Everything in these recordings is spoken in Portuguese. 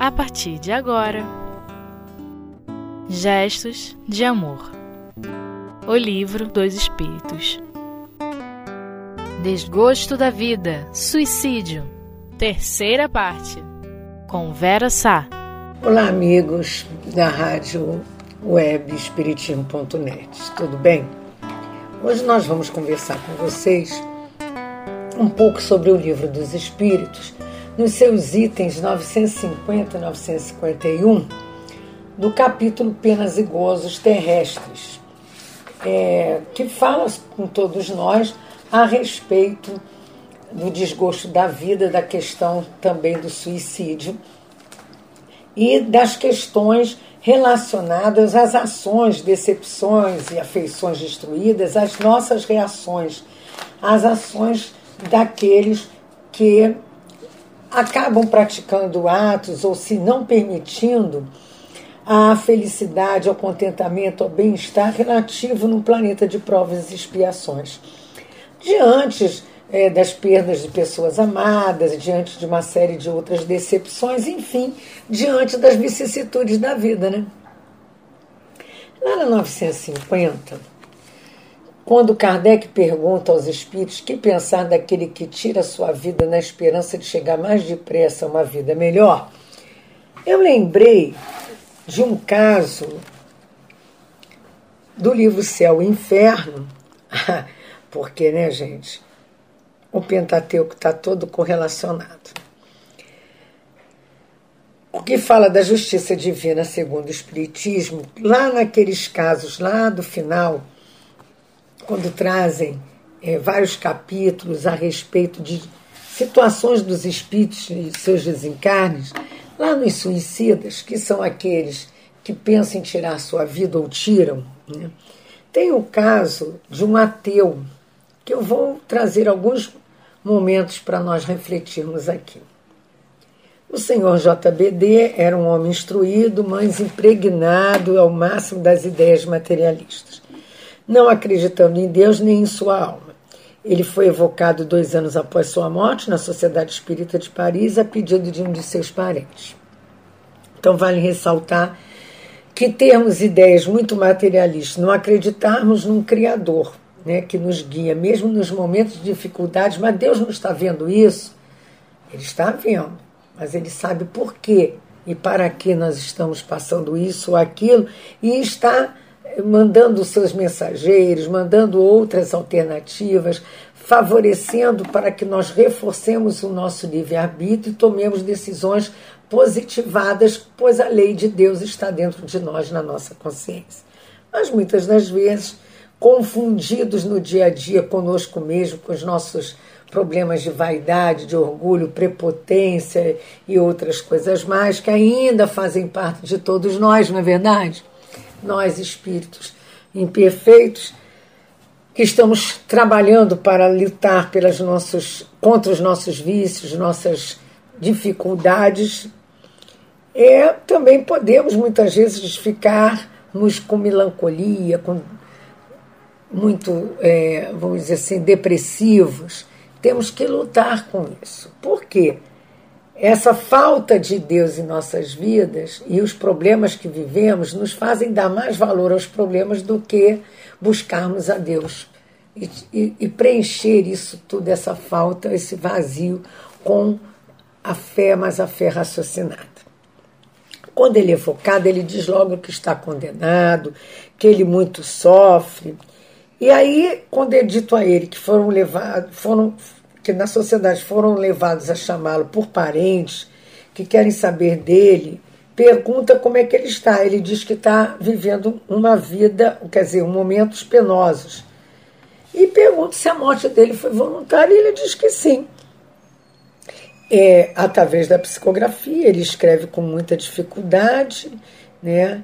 a partir de agora. Gestos de Amor. O Livro dos Espíritos. Desgosto da Vida Suicídio. Terceira parte. Com Vera Sá. Olá, amigos da rádio web espiritismo.net, tudo bem? Hoje nós vamos conversar com vocês um pouco sobre o livro dos Espíritos, nos seus itens 950 e 951, do capítulo Penas e Gozos Terrestres, é, que fala com todos nós a respeito do desgosto da vida, da questão também do suicídio e das questões relacionadas às ações, decepções e afeições destruídas, às nossas reações, às ações daqueles que acabam praticando atos ou se não permitindo a felicidade, ao contentamento, ao bem-estar relativo num planeta de provas e expiações. Diante é, das perdas de pessoas amadas, diante de uma série de outras decepções, enfim, diante das vicissitudes da vida. Né? Lá na 950, quando Kardec pergunta aos espíritos que pensar daquele que tira sua vida na esperança de chegar mais depressa a uma vida melhor, eu lembrei de um caso do livro Céu e Inferno, porque, né, gente, o Pentateuco está todo correlacionado. O que fala da justiça divina segundo o Espiritismo, lá naqueles casos, lá do final, quando trazem é, vários capítulos a respeito de situações dos espíritos e seus desencarnes, lá nos suicidas, que são aqueles que pensam em tirar sua vida ou tiram, né? tem o caso de um ateu, que eu vou trazer alguns momentos para nós refletirmos aqui. O senhor JBD era um homem instruído, mas impregnado ao máximo das ideias materialistas, não acreditando em Deus nem em sua alma. Ele foi evocado dois anos após sua morte na Sociedade Espírita de Paris a pedido de um de seus parentes. Então, vale ressaltar que termos ideias muito materialistas, não acreditarmos num Criador né, que nos guia, mesmo nos momentos de dificuldades, mas Deus não está vendo isso? Ele está vendo, mas Ele sabe por quê e para que nós estamos passando isso ou aquilo, e está mandando seus mensageiros, mandando outras alternativas, favorecendo para que nós reforcemos o nosso livre-arbítrio e tomemos decisões positivadas, pois a lei de Deus está dentro de nós, na nossa consciência. Mas muitas das vezes confundidos no dia a dia conosco mesmo, com os nossos problemas de vaidade, de orgulho, prepotência e outras coisas mais que ainda fazem parte de todos nós, não é verdade? Nós, espíritos imperfeitos, que estamos trabalhando para lutar pelas nossos, contra os nossos vícios, nossas dificuldades, é, também podemos muitas vezes ficarmos com melancolia, com muito, é, vamos dizer assim, depressivos, temos que lutar com isso. Por quê? Essa falta de Deus em nossas vidas e os problemas que vivemos nos fazem dar mais valor aos problemas do que buscarmos a Deus e, e, e preencher isso tudo, essa falta, esse vazio, com a fé, mas a fé raciocinada. Quando ele é focado, ele diz logo que está condenado, que ele muito sofre, e aí, quando é dito a ele que foram levados, foram, que na sociedade foram levados a chamá-lo por parentes que querem saber dele, pergunta como é que ele está. Ele diz que está vivendo uma vida, quer dizer, momentos penosos. E pergunta se a morte dele foi voluntária, e ele diz que sim. É, através da psicografia, ele escreve com muita dificuldade, né?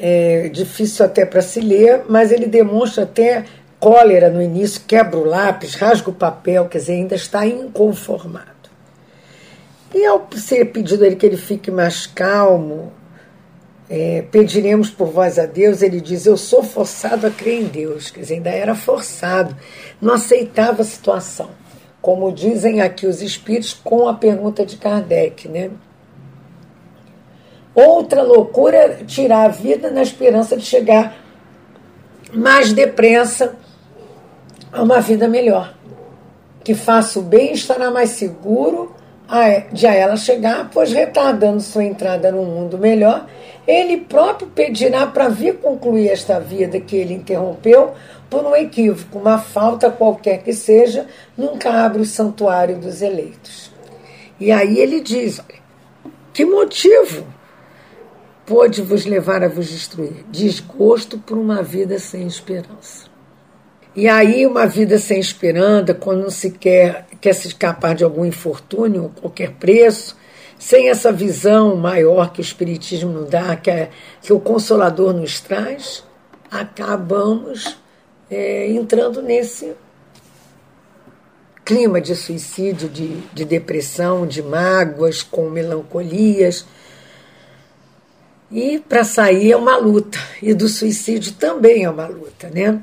é difícil até para se ler, mas ele demonstra até cólera no início, quebra o lápis, rasga o papel, quer dizer, ainda está inconformado. E ao ser pedido a ele que ele fique mais calmo, é, pediremos por vós a Deus, ele diz: Eu sou forçado a crer em Deus. Quer dizer, ainda era forçado, não aceitava a situação. Como dizem aqui os espíritos com a pergunta de Kardec, né? Outra loucura é tirar a vida na esperança de chegar mais depressa a uma vida melhor. Que faça o bem estará mais seguro de a ela chegar, pois retardando sua entrada num mundo melhor, ele próprio pedirá para vir concluir esta vida que ele interrompeu por um equívoco, uma falta qualquer que seja, nunca abre o santuário dos eleitos. E aí ele diz: que motivo pôde vos levar a vos destruir? Desgosto por uma vida sem esperança. E aí, uma vida sem esperança, quando não se quer, quer se escapar de algum infortúnio, qualquer preço, sem essa visão maior que o Espiritismo nos dá, que, é, que o Consolador nos traz, acabamos é, entrando nesse clima de suicídio, de, de depressão, de mágoas, com melancolias. E para sair é uma luta, e do suicídio também é uma luta, né?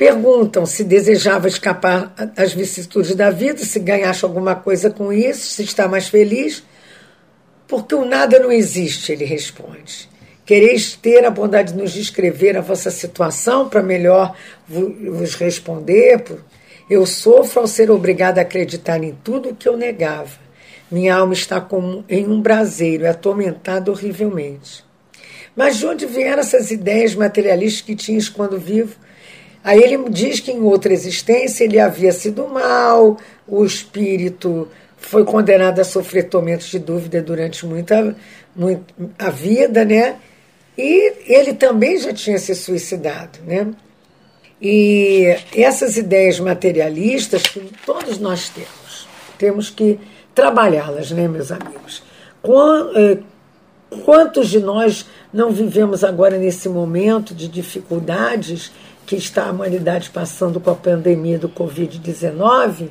Perguntam se desejava escapar das vicissitudes da vida, se ganhasse alguma coisa com isso, se está mais feliz. Porque o nada não existe, ele responde. Quereis ter a bondade de nos descrever a vossa situação para melhor vos responder? Eu sofro ao ser obrigada a acreditar em tudo o que eu negava. Minha alma está como em um braseiro, é atormentada horrivelmente. Mas de onde vieram essas ideias materialistas que tinhas quando vivo? Aí ele diz que em outra existência ele havia sido mal, o espírito foi condenado a sofrer tormentos de dúvida durante muita, muita a vida, né? E ele também já tinha se suicidado, né? E essas ideias materialistas que todos nós temos, temos que trabalhá-las, né, meus amigos? Eh, quantos de nós não vivemos agora nesse momento de dificuldades que está a humanidade passando com a pandemia do Covid-19,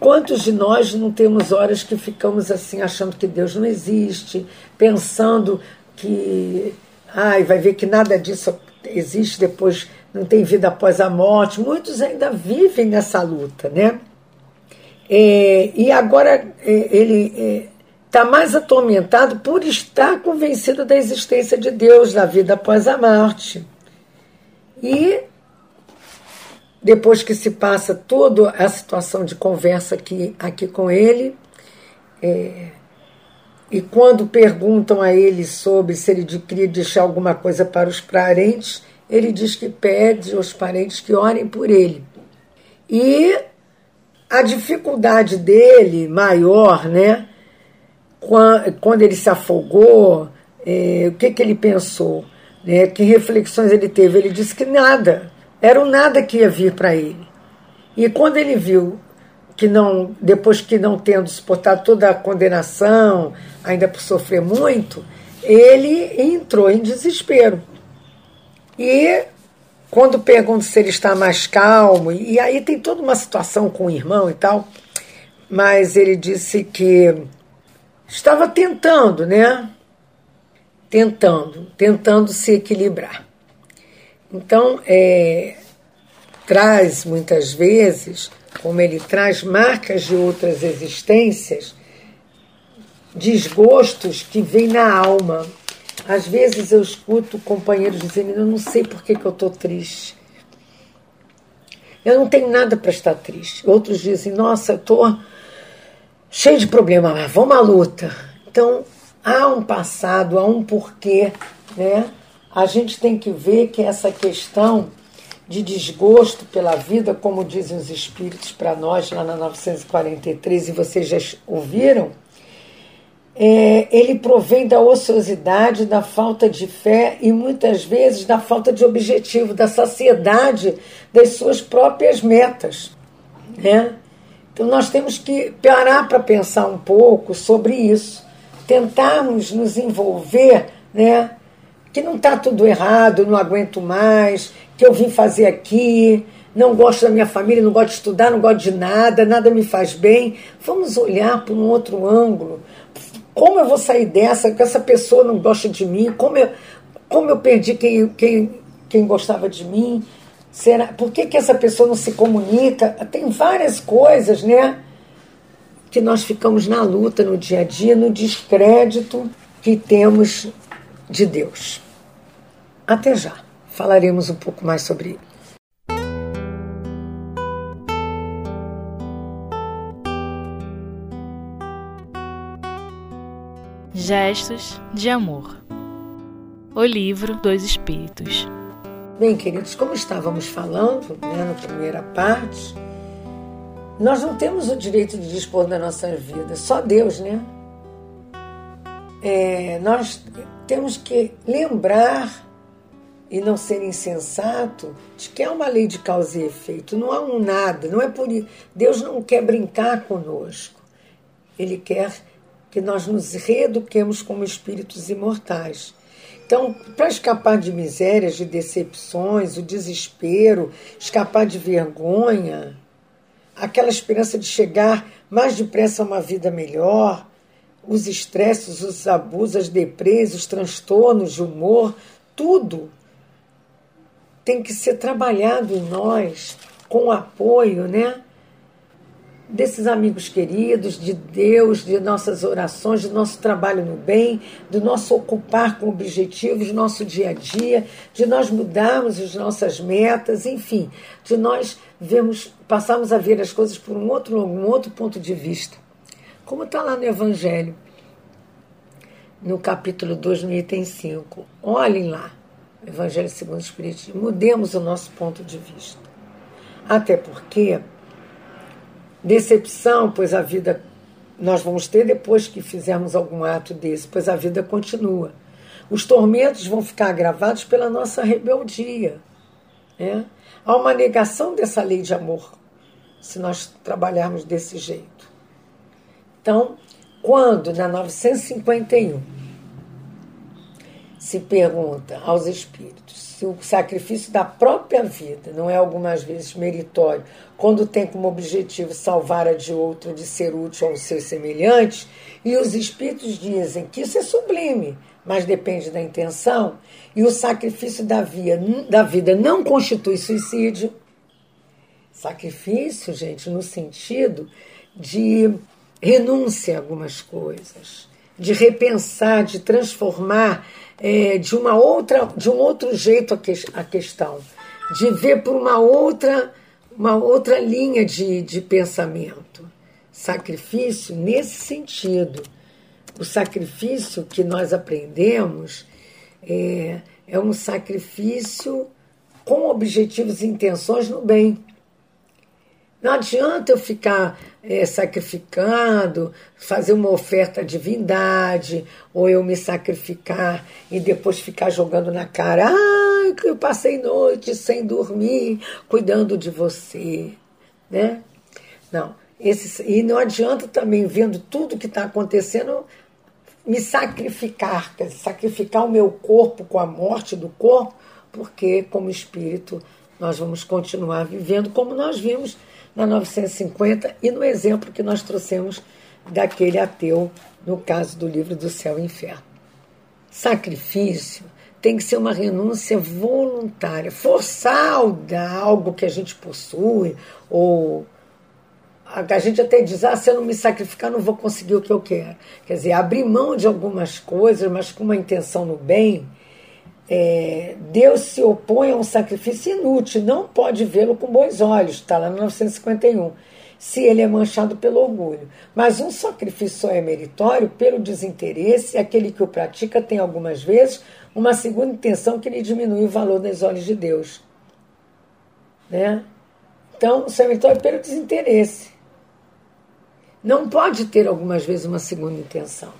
quantos de nós não temos horas que ficamos assim achando que Deus não existe, pensando que ai, vai ver que nada disso existe depois, não tem vida após a morte. Muitos ainda vivem nessa luta, né? É, e agora é, ele está é, mais atormentado por estar convencido da existência de Deus, da vida após a morte. E depois que se passa toda a situação de conversa aqui, aqui com ele, é, e quando perguntam a ele sobre se ele queria deixar alguma coisa para os parentes, ele diz que pede aos parentes que orem por ele. E a dificuldade dele maior, né? Quando ele se afogou, é, o que, que ele pensou? Né, que reflexões ele teve? Ele disse que nada, era o nada que ia vir para ele. E quando ele viu que não, depois que não tendo suportado toda a condenação, ainda por sofrer muito, ele entrou em desespero. E quando pergunto se ele está mais calmo, e aí tem toda uma situação com o irmão e tal, mas ele disse que estava tentando, né? Tentando, tentando se equilibrar. Então, é, traz muitas vezes, como ele traz marcas de outras existências, desgostos que vêm na alma. Às vezes eu escuto companheiros dizendo: Eu não sei por que, que eu estou triste. Eu não tenho nada para estar triste. Outros dizem: Nossa, eu estou cheio de problema, mas vamos à luta. Então, há um passado, há um porquê, né? A gente tem que ver que essa questão de desgosto pela vida, como dizem os espíritos para nós lá na 943, e vocês já ouviram, é, ele provém da ociosidade, da falta de fé e muitas vezes da falta de objetivo, da saciedade das suas próprias metas. Né? Então nós temos que parar para pensar um pouco sobre isso, tentarmos nos envolver né, que não está tudo errado, não aguento mais, que eu vim fazer aqui, não gosto da minha família, não gosto de estudar, não gosto de nada, nada me faz bem. Vamos olhar por um outro ângulo. Como eu vou sair dessa, que essa pessoa não gosta de mim? Como eu, como eu perdi quem, quem, quem gostava de mim? Será, por que, que essa pessoa não se comunica? Tem várias coisas, né? Que nós ficamos na luta no dia a dia, no descrédito que temos de Deus. Até já. Falaremos um pouco mais sobre ele. Gestos de Amor O Livro dos Espíritos Bem, queridos, como estávamos falando né, na primeira parte, nós não temos o direito de dispor da nossa vida, só Deus, né? É, nós temos que lembrar e não ser insensato de que é uma lei de causa e efeito, não há um nada, não é por Deus não quer brincar conosco. Ele quer que nós nos reeduquemos como espíritos imortais. Então, para escapar de misérias, de decepções, o desespero, escapar de vergonha, aquela esperança de chegar mais depressa a uma vida melhor, os estresses, os abusos, as depressões, os transtornos de humor, tudo tem que ser trabalhado em nós com o apoio, né? desses amigos queridos, de Deus, de nossas orações, de nosso trabalho no bem, do nosso ocupar com objetivos, nosso dia a dia, de nós mudarmos as nossas metas, enfim, de nós vemos, passarmos a ver as coisas por um outro, um outro ponto de vista. Como está lá no Evangelho, no capítulo 2, no item 5. Olhem lá, Evangelho segundo o Espiritismo, mudemos o nosso ponto de vista. Até porque Decepção, pois a vida nós vamos ter depois que fizermos algum ato desse, pois a vida continua. Os tormentos vão ficar agravados pela nossa rebeldia. Né? Há uma negação dessa lei de amor, se nós trabalharmos desse jeito. Então, quando na 951 se pergunta aos espíritos se o sacrifício da própria vida não é algumas vezes meritório, quando tem como objetivo salvar a de outro, de ser útil aos seus semelhantes, e os espíritos dizem que isso é sublime, mas depende da intenção, e o sacrifício da, via, da vida não constitui suicídio. Sacrifício, gente, no sentido de renúncia a algumas coisas, de repensar, de transformar é, de uma outra, de um outro jeito a, que, a questão, de ver por uma outra, uma outra linha de, de pensamento. Sacrifício nesse sentido. O sacrifício que nós aprendemos é, é um sacrifício com objetivos e intenções no bem. Não adianta eu ficar é, sacrificando, fazer uma oferta à divindade, ou eu me sacrificar e depois ficar jogando na cara, ah, que eu passei noite sem dormir, cuidando de você, né? Não, esse, e não adianta também, vendo tudo que está acontecendo, me sacrificar, sacrificar o meu corpo com a morte do corpo, porque como espírito nós vamos continuar vivendo como nós vimos na 950 e no exemplo que nós trouxemos daquele ateu no caso do livro do Céu e Inferno. Sacrifício tem que ser uma renúncia voluntária, forçar algo que a gente possui, ou a gente até diz, ah, se eu não me sacrificar, não vou conseguir o que eu quero. Quer dizer, abrir mão de algumas coisas, mas com uma intenção no bem, é, Deus se opõe a um sacrifício inútil, não pode vê-lo com bons olhos, está lá no 951, se ele é manchado pelo orgulho. Mas um sacrifício só é meritório pelo desinteresse, aquele que o pratica tem algumas vezes uma segunda intenção que lhe diminui o valor nos olhos de Deus. Né? Então, só é meritório pelo desinteresse. Não pode ter algumas vezes uma segunda intenção.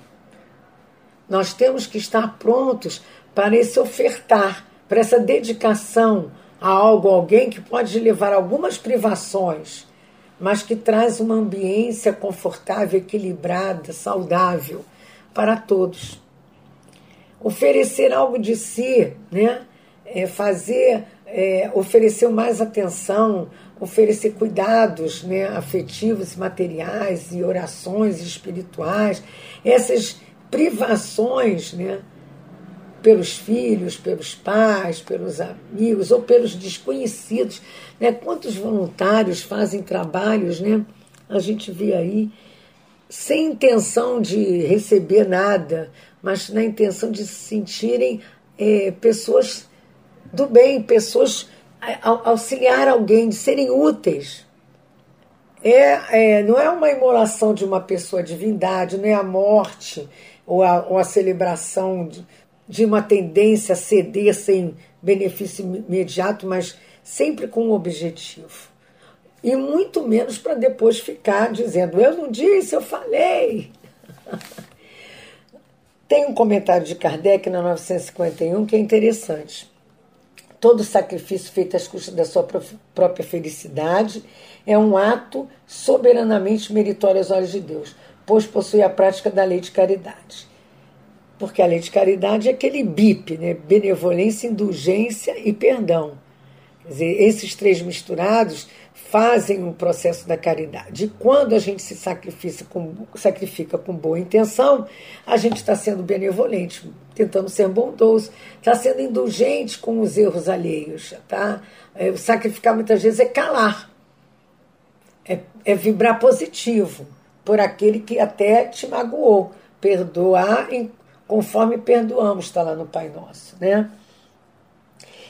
Nós temos que estar prontos para esse ofertar, para essa dedicação a algo, alguém que pode levar algumas privações, mas que traz uma ambiência confortável, equilibrada, saudável para todos. Oferecer algo de si, né? É fazer, é, oferecer mais atenção, oferecer cuidados né, afetivos, materiais e orações espirituais, essas privações, né? Pelos filhos, pelos pais, pelos amigos ou pelos desconhecidos. Né? Quantos voluntários fazem trabalhos, né? A gente vê aí sem intenção de receber nada, mas na intenção de se sentirem é, pessoas do bem, pessoas auxiliar alguém, de serem úteis. É, é, não é uma imolação de uma pessoa, divindade, não é a morte ou a, ou a celebração de, de uma tendência a ceder sem benefício imediato, mas sempre com um objetivo. E muito menos para depois ficar dizendo: eu não disse, eu falei. Tem um comentário de Kardec na 951 que é interessante. Todo sacrifício feito às custas da sua própria felicidade é um ato soberanamente meritório aos olhos de Deus, pois possui a prática da lei de caridade. Porque a lei de caridade é aquele BIP, né? benevolência, indulgência e perdão. Quer dizer, esses três misturados fazem um processo da caridade. E quando a gente se sacrifica com, sacrifica com boa intenção, a gente está sendo benevolente, tentando ser bondoso, está sendo indulgente com os erros alheios. Tá? É, sacrificar muitas vezes é calar, é, é vibrar positivo por aquele que até te magoou. Perdoar conforme perdoamos, está lá no Pai Nosso. Né?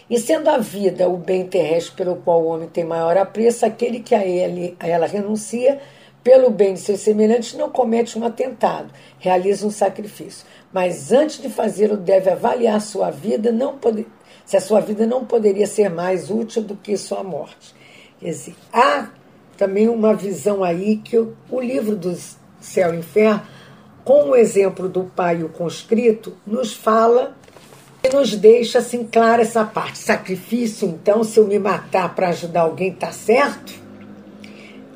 E sendo a vida o bem terrestre pelo qual o homem tem maior apreço, aquele que a, ele, a ela renuncia, pelo bem de seus semelhantes, não comete um atentado, realiza um sacrifício. Mas antes de fazê-lo, deve avaliar sua vida, não pode, se a sua vida não poderia ser mais útil do que sua morte. Quer dizer, há também uma visão aí que o, o livro do Céu e Inferno, com o exemplo do pai e o conscrito, nos fala nos deixa assim clara essa parte. Sacrifício, então, se eu me matar para ajudar alguém, tá certo?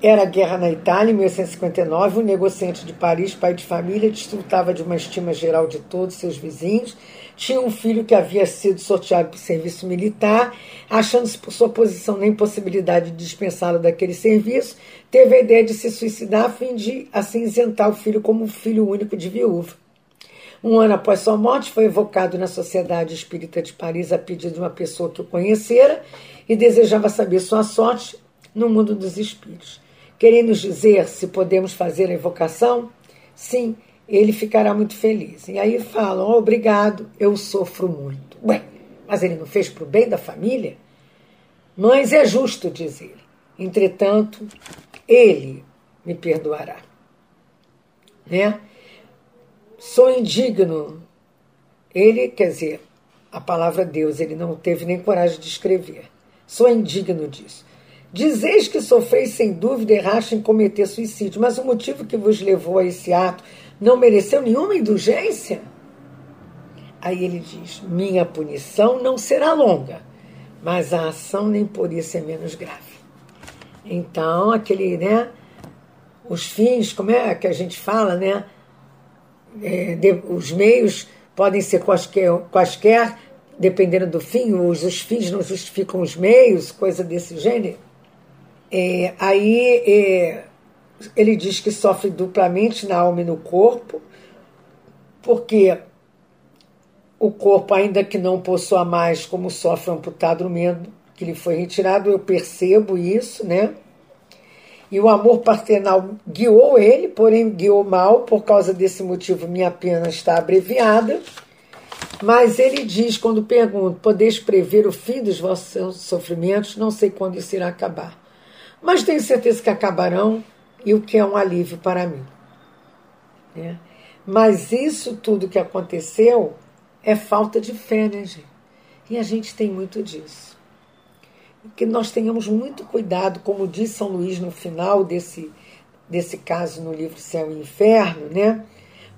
Era a guerra na Itália, em 1859. Um negociante de Paris, pai de família, desfrutava de uma estima geral de todos seus vizinhos. Tinha um filho que havia sido sorteado para o serviço militar, achando-se por sua posição na impossibilidade de dispensá-lo daquele serviço, teve a ideia de se suicidar a fim de assim isentar o filho como filho único de viúva. Um ano após sua morte, foi evocado na Sociedade Espírita de Paris a pedido de uma pessoa que o conhecera e desejava saber sua sorte no mundo dos espíritos. Querendo nos dizer se podemos fazer a evocação? Sim, ele ficará muito feliz. E aí falam: oh, obrigado, eu sofro muito. Ué, mas ele não fez para o bem da família? Mas é justo, diz ele. Entretanto, ele me perdoará. Né? sou indigno. Ele, quer dizer, a palavra Deus, ele não teve nem coragem de escrever. Sou indigno disso. Dizeis que sofreis sem dúvida erraste em cometer suicídio, mas o motivo que vos levou a esse ato não mereceu nenhuma indulgência? Aí ele diz: Minha punição não será longa, mas a ação nem por isso é menos grave. Então, aquele, né? Os fins, como é que a gente fala, né? é, de, os meios podem ser quaisquer, quaisquer, dependendo do fim, os, os fins não justificam os meios, coisa desse gênero. É, aí é, ele diz que sofre duplamente na alma e no corpo, porque o corpo, ainda que não possua mais, como sofre amputado no medo que lhe foi retirado, eu percebo isso, né? E o amor paternal guiou ele, porém guiou mal, por causa desse motivo minha pena está abreviada. Mas ele diz, quando pergunto, podeis prever o fim dos vossos sofrimentos, não sei quando isso irá acabar. Mas tenho certeza que acabarão, e o que é um alívio para mim. É. Mas isso tudo que aconteceu é falta de fé, né, gente? E a gente tem muito disso que nós tenhamos muito cuidado, como diz São Luís no final desse, desse caso no livro Céu e Inferno, né?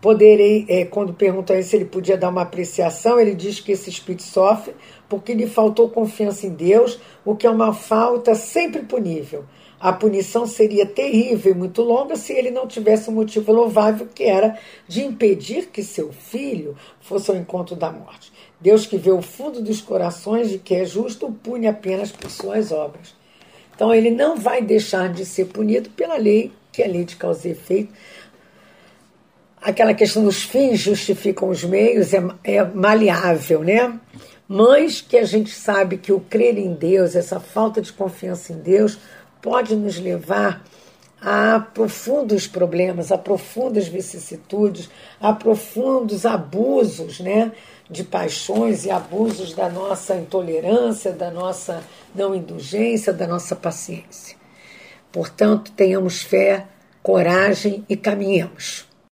Poderei, é, quando perguntam a ele se ele podia dar uma apreciação, ele diz que esse espírito sofre porque lhe faltou confiança em Deus, o que é uma falta sempre punível. A punição seria terrível e muito longa se ele não tivesse um motivo louvável, que era de impedir que seu filho fosse ao encontro da morte. Deus que vê o fundo dos corações e que é justo, o pune apenas por suas obras. Então ele não vai deixar de ser punido pela lei, que é a lei de causa e efeito. Aquela questão dos fins justificam os meios é, é maleável, né? Mas que a gente sabe que o crer em Deus, essa falta de confiança em Deus, pode nos levar há profundos problemas, há profundas vicissitudes, há profundos abusos né, de paixões e abusos da nossa intolerância, da nossa não indulgência, da nossa paciência. Portanto, tenhamos fé, coragem e caminhemos.